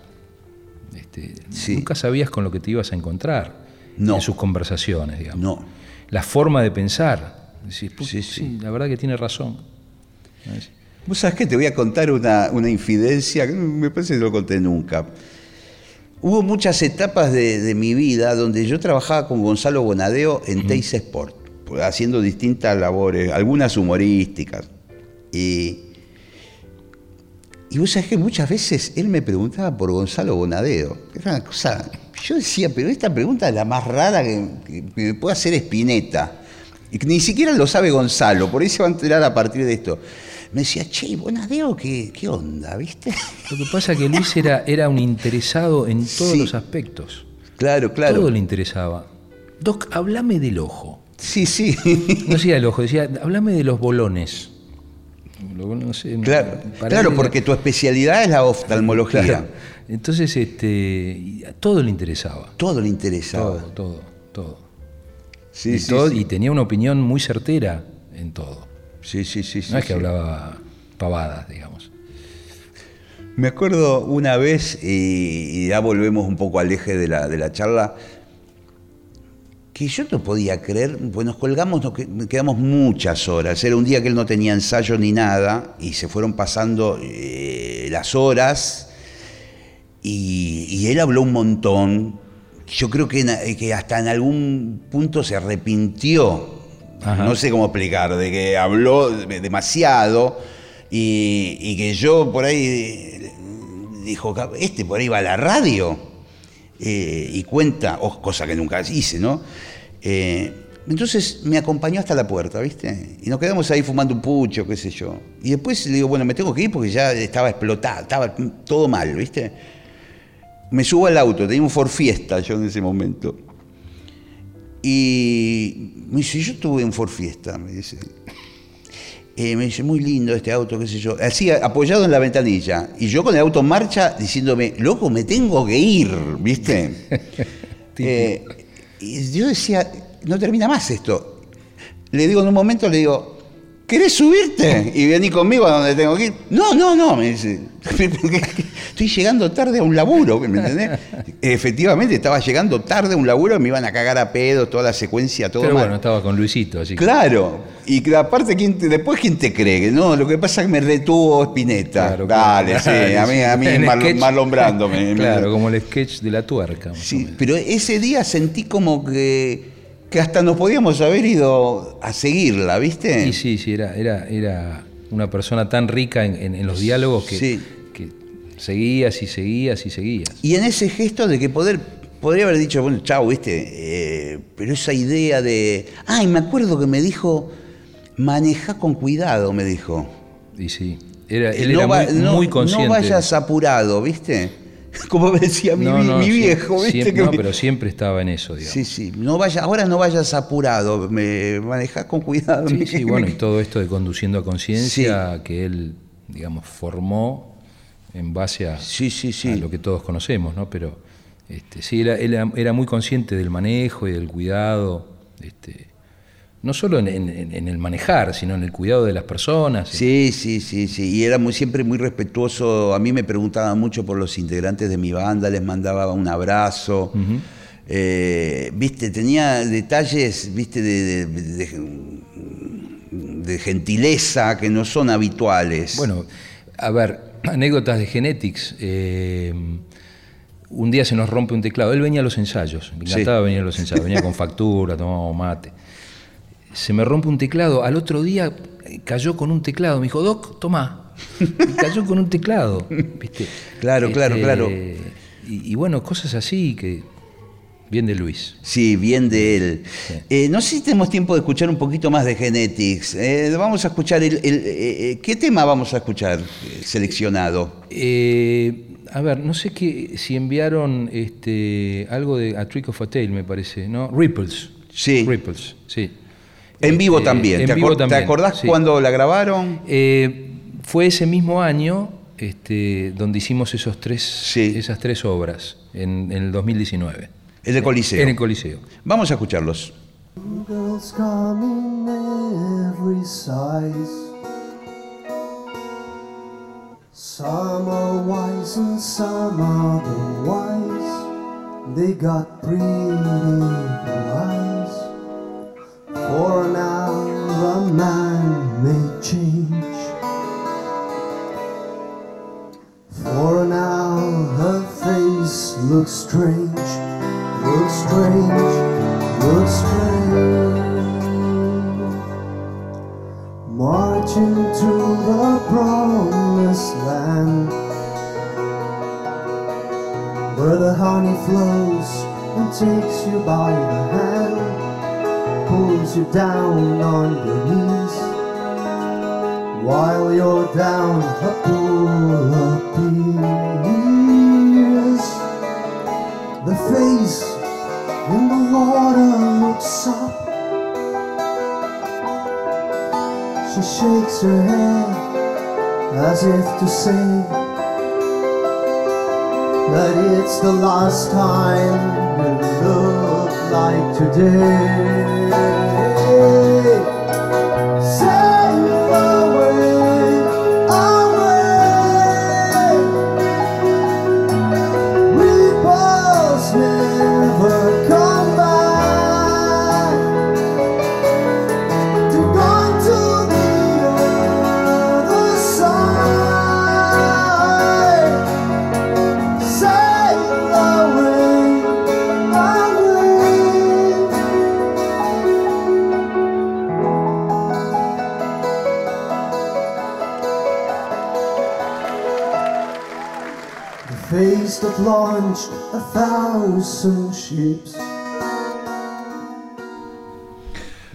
este, nunca sabías con lo que te ibas a encontrar en sus conversaciones, digamos. No. La forma de pensar. sí, sí, la verdad que tiene razón. Vos sabés que te voy a contar una, infidencia, que me parece que no lo conté nunca. Hubo muchas etapas de, mi vida donde yo trabajaba con Gonzalo Bonadeo en Teis Sport, haciendo distintas labores, algunas humorísticas. Y, y vos sabés que muchas veces él me preguntaba por Gonzalo Bonadeo. Era una cosa. Yo decía, pero esta pregunta es la más rara que, me puede hacer Espineta. Y que ni siquiera lo sabe Gonzalo, por ahí se va a enterar a partir de esto me decía, che, Bonadeo, ¿qué, qué onda, viste? Lo que pasa es que Luis era, era un interesado en todos los aspectos. Claro, claro. Todo le interesaba. Doc, háblame del ojo. Sí, sí. No decía el ojo, decía, háblame de los bolones. claro, claro porque tu especialidad es la oftalmología. Entonces, este, todo le interesaba. Todo le interesaba. Todo, todo, todo. Sí, sí, y tenía una opinión muy certera en todo. Sí, sí, sí. No es que hablaba pavadas, digamos. Me acuerdo una vez, y, ya volvemos un poco al eje de la, de la charla, que yo no podía creer, pues nos colgamos, nos quedamos muchas horas. Era un día que él no tenía ensayo ni nada, y se fueron pasando eh, las horas, y, él habló un montón. Yo creo que, que hasta en algún punto se arrepintió no sé cómo explicar, de que habló demasiado y, que yo por ahí dijo, este por ahí va a la radio eh, y cuenta, oh, cosa que nunca hice, ¿no? Eh, entonces me acompañó hasta la puerta, ¿viste? Y nos quedamos ahí fumando un pucho, qué sé yo. Y después le digo, bueno, me tengo que ir porque ya estaba explotado, estaba todo mal, ¿viste? Me subo al auto, tenía un Ford Fiesta yo en ese momento. Y me dice, yo tuve un Ford Fiesta, me dice. Eh, me dice, muy lindo este auto, qué sé yo. Así, apoyado en la ventanilla. Y yo con el auto en marcha diciéndome, loco, me tengo que ir, ¿viste? Eh, y yo decía, no termina más esto. Le digo en un momento, le digo, ¿querés subirte y venir conmigo a donde tengo que ir? No, no, no, me dice. Estoy llegando tarde a un laburo, ¿me entendés? Efectivamente, estaba llegando tarde a un laburo, me iban a cagar a pedo, toda la secuencia, todo Pero bueno, estaba con Luisito, así que... Claro, y aparte, ¿quién después ¿quién te cree? No, lo que pasa es que me retuvo Spinetta. Dale, sí, a mí, a mí malombrándome. claro, como el sketch de la tuerca. Sí, pero ese día sentí como que que hasta nos podíamos haber ido a seguirla, ¿viste? Sí, sí, sí, era, era, era una persona tan rica en, los diálogos que, que, seguías y seguías y seguías. Y en ese gesto de que poder, podría haber dicho, bueno, chao, ¿viste? Eh, pero esa idea de. Ay, me acuerdo que me dijo, maneja con cuidado, me dijo. Y sí, era, él era muy, consciente. No vayas apurado, ¿viste? como me decía mi, viejo, ¿viste? no, pero siempre estaba en eso, digamos. Sí, sí. No vaya, ahora no vayas apurado, me manejas con cuidado. Sí, sí, bueno, y todo esto de conduciendo a conciencia que él, digamos, formó en base a, lo que todos conocemos, ¿no? Pero este, sí, era, él era muy consciente del manejo y del cuidado. Este, no solo en, el manejar, sino en el cuidado de las personas. Sí, sí, sí, sí. Y era muy, siempre muy respetuoso. A mí me preguntaba mucho por los integrantes de mi banda, les mandaba un abrazo. Eh, viste, tenía detalles, viste, de, de, gentileza que no son habituales. Bueno, a ver, anécdotas de Genetics. Eh, un día se nos rompe un teclado. Él venía a los ensayos, me encantaba venir a los ensayos, venía con factura, tomaba mate. Se me rompe un teclado, al otro día eh, cayó con un teclado, me dijo, Doc, toma. cayó con un teclado. ¿viste? Claro, claro, este, claro. Y, bueno, cosas así que. Bien de Luis. Sí, bien de él. Eh, no sé si tenemos tiempo de escuchar un poquito más de Genetics. Eh, vamos a escuchar el, ¿Qué tema vamos a escuchar seleccionado? A ver, no sé qué, si enviaron este, algo de A Trick of a Tale, me parece, ¿no? Ripples. Sí. Ripples, sí. En vivo este, también. ¿Te, ¿Te acordás cuando la grabaron? Eh, fue ese mismo año este, donde hicimos esos tres, esas tres obras, en, en, el 2019. En el Coliseo. En el Coliseo. Vamos a escucharlos. Some are wise and some are wise. They got pretty eyes. For now, a man may change. For now, her face looks strange, looks strange, looks strange. Marching to the promised land Where the honey flows and takes you by the hand Pulls you down on your knees. While you're down a pool of tears. The face in the water looks up She shakes her head as if to say that it's the last time you look like today.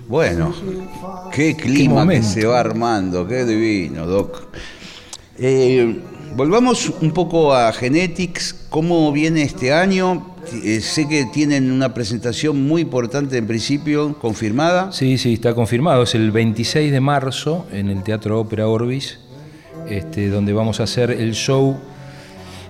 Bueno, qué clima que se va armando, qué divino, Doc. Eh, volvamos un poco a Genetics, ¿cómo viene este año? Eh, sé que tienen una presentación muy importante en principio, confirmada. Sí, sí, está confirmado. Es el 26 de marzo en el Teatro Ópera Orbis, este, donde vamos a hacer el show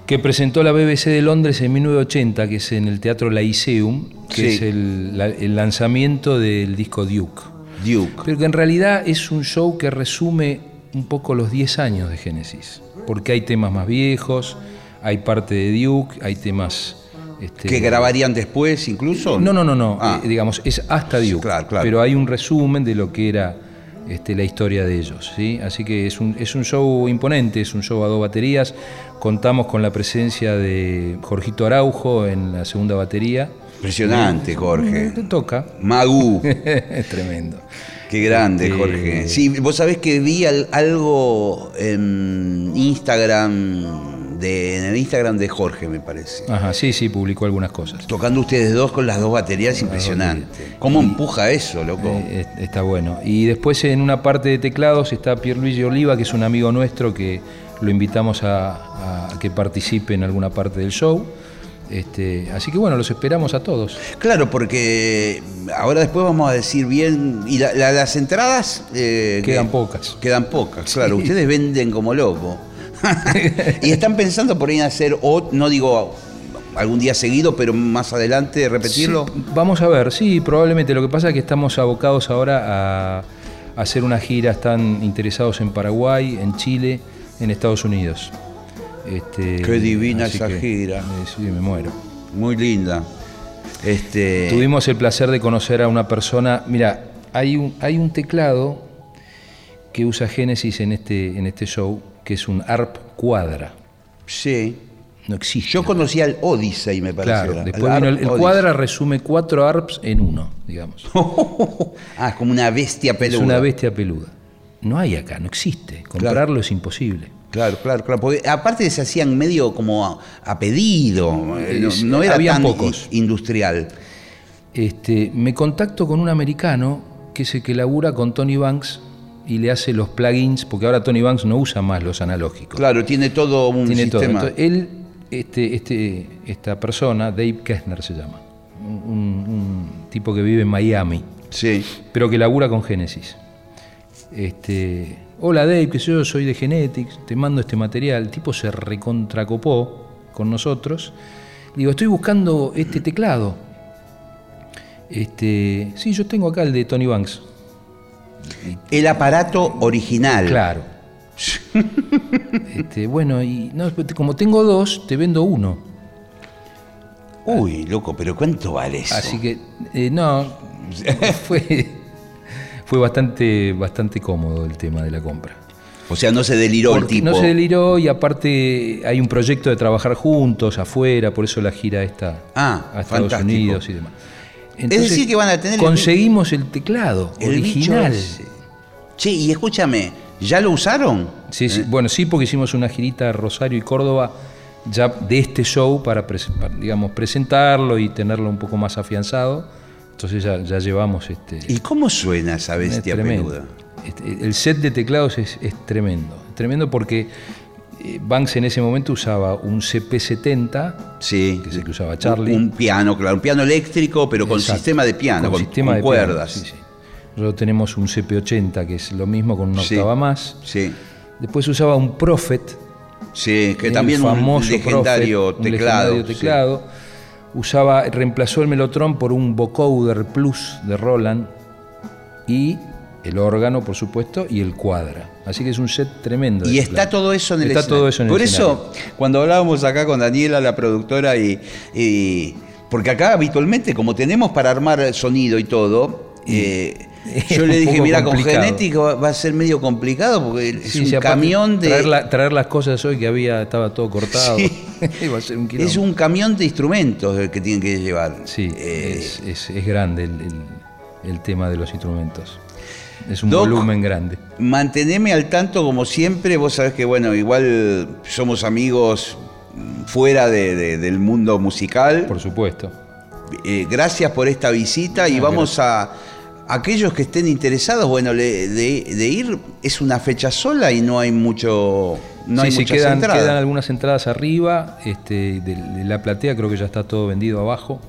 que presentó la BBC de Londres en 1980, que es en el Teatro Lyceum, que es el, lanzamiento del disco Duke. Duke. Pero que en realidad es un show que resume un poco los 10 años de Génesis, porque hay temas más viejos, hay parte de Duke, hay temas... Este, ¿Que grabarían después incluso? No, no, no, no. Ah. Eh, digamos, es hasta Duke. Claro, claro. Pero hay un resumen de lo que era este, la historia de ellos. ¿sí? Así que es un, es un show imponente, es un show a dos baterías. Contamos con la presencia de Jorgito Araujo en la segunda batería. Impresionante, Jorge. Te toca. Magú. es tremendo. Qué grande, este, Jorge. Sí, vos sabés que vi algo en Instagram en el Instagram de Jorge, me parece. Ajá, sí, sí, publicó algunas cosas. Tocando ustedes dos con las dos baterías, impresionante. ¿Cómo empuja eso, loco? Eh, está bueno. Y después en una parte de teclados está Pierluigi Oliva, que es un amigo nuestro que lo invitamos a, que participe en alguna parte del show. Este, así que bueno, los esperamos a todos. Claro, porque ahora después vamos a decir bien. ¿Y las entradas? Eh, quedan pocas. Quedan pocas, claro. Ustedes venden como loco. y están pensando por ahí en hacer, o, no digo algún día seguido, pero más adelante repetirlo. vamos a ver, sí, probablemente. Lo que pasa es que estamos abocados ahora a, hacer una gira, están interesados en Paraguay, en Chile, en Estados Unidos. Este, Qué divina esa gira. sí, me muero. Muy linda. Este... Tuvimos el placer de conocer a una persona. Mira, hay un, hay un teclado que usa Genesis en este, en este show que es un ARP cuadra. Sí. No existe. Yo conocía el Odyssey, me parece. Claro, después el, el cuadra, resume cuatro ARPs en uno, digamos. ah, es como una bestia peluda. Es una bestia peluda. No hay acá, no existe. Comprarlo es imposible. Claro, claro, claro. Porque aparte se hacían medio como a, pedido, no, era tan pocos. industrial. Este, me contacto con un americano que es el que labura con Tony Banks y le hace los plugins, porque ahora Tony Banks no usa más los analógicos. Claro, tiene todo un tiene sistema. Todo. él, este, este, esta persona, Dave Kessner se llama, un, tipo que vive en Miami, sí. pero que labura con Genesis. Este, hola Dave, que yo soy de Genetics, te mando este material. El tipo se recontracopó con nosotros. Digo, estoy buscando este teclado. Este, sí, yo tengo acá el de Tony Banks. El aparato original. Claro. este, bueno, y como tengo dos, te vendo uno. Uy, loco, pero ¿cuánto vale eso? Así que, eh, no, fue, fue bastante, bastante cómodo el tema de la compra. O sea, no se deliró el tipo. No se deliró y aparte hay un proyecto de trabajar juntos afuera, por eso la gira está ah, a Estados Unidos y demás. Es decir, que van a tener. Conseguimos el, teclado original. Che, y escúchame, ¿ya lo usaron? Sí, sí, ¿Eh? bueno, sí, porque hicimos una girita a Rosario y Córdoba ya de este show para, digamos, presentarlo y tenerlo un poco más afianzado. Entonces ya, ya llevamos este. ¿Y cómo suena esa bestia peluda? Este, el set de teclados es, tremendo. Tremendo porque Banks en ese momento usaba un CP70, sí, que es el que usaba Charlie. Un, piano, claro, un piano eléctrico, pero con sistema de piano, con, sistema de cuerdas. sí, sí. Nosotros tenemos un CP80, que es lo mismo con una octava más. Sí. Después usaba un Prophet. Sí, que también famoso un legendario teclado. teclado. Usaba, reemplazó el Melotron por un Vocoder Plus de Roland y el órgano, por supuesto, y el cuadra. Así que es un set tremendo. Y está todo eso en el Está todo eso en Por eso, cuando hablábamos acá con Daniela, la productora, y, porque acá habitualmente, como tenemos para armar sonido y todo, eh, yo le dije, mira, con genética va a ser medio complicado porque es un camión de. Traer, las cosas hoy que había, estaba todo cortado. es un camión de instrumentos el que tienen que llevar. Sí, eh, es, grande el, tema de los instrumentos. Es un volumen grande. Manteneme al tanto como siempre. Vos sabés que, bueno, igual somos amigos fuera del mundo musical. Por supuesto. Eh, gracias por esta visita y vamos a aquellos que estén interesados, bueno, de, ir, es una fecha sola y no hay mucho. No hay muchas quedan, entradas. quedan algunas entradas arriba, este, de, la platea creo que ya está todo vendido abajo.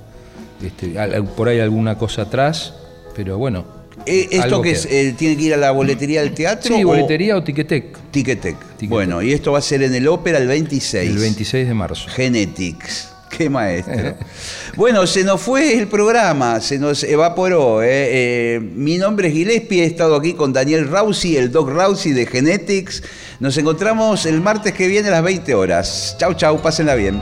Este, por ahí alguna cosa atrás, pero bueno. Eh, ¿Esto que es, eh, tiene que ir a la boletería del teatro? Sí, boletería o Ticketek. Ticketek. Bueno, y esto va a ser en el Ópera el 26. El 26 de marzo. Genetics. Qué maestro. bueno, se nos fue el programa, se nos evaporó. ¿eh? Eh, mi nombre es Gillespie, he estado aquí con Daniel Rausi, el Doc Rausi de Genetics. Nos encontramos el martes que viene a las 20 horas. Chau, chau, pásenla bien.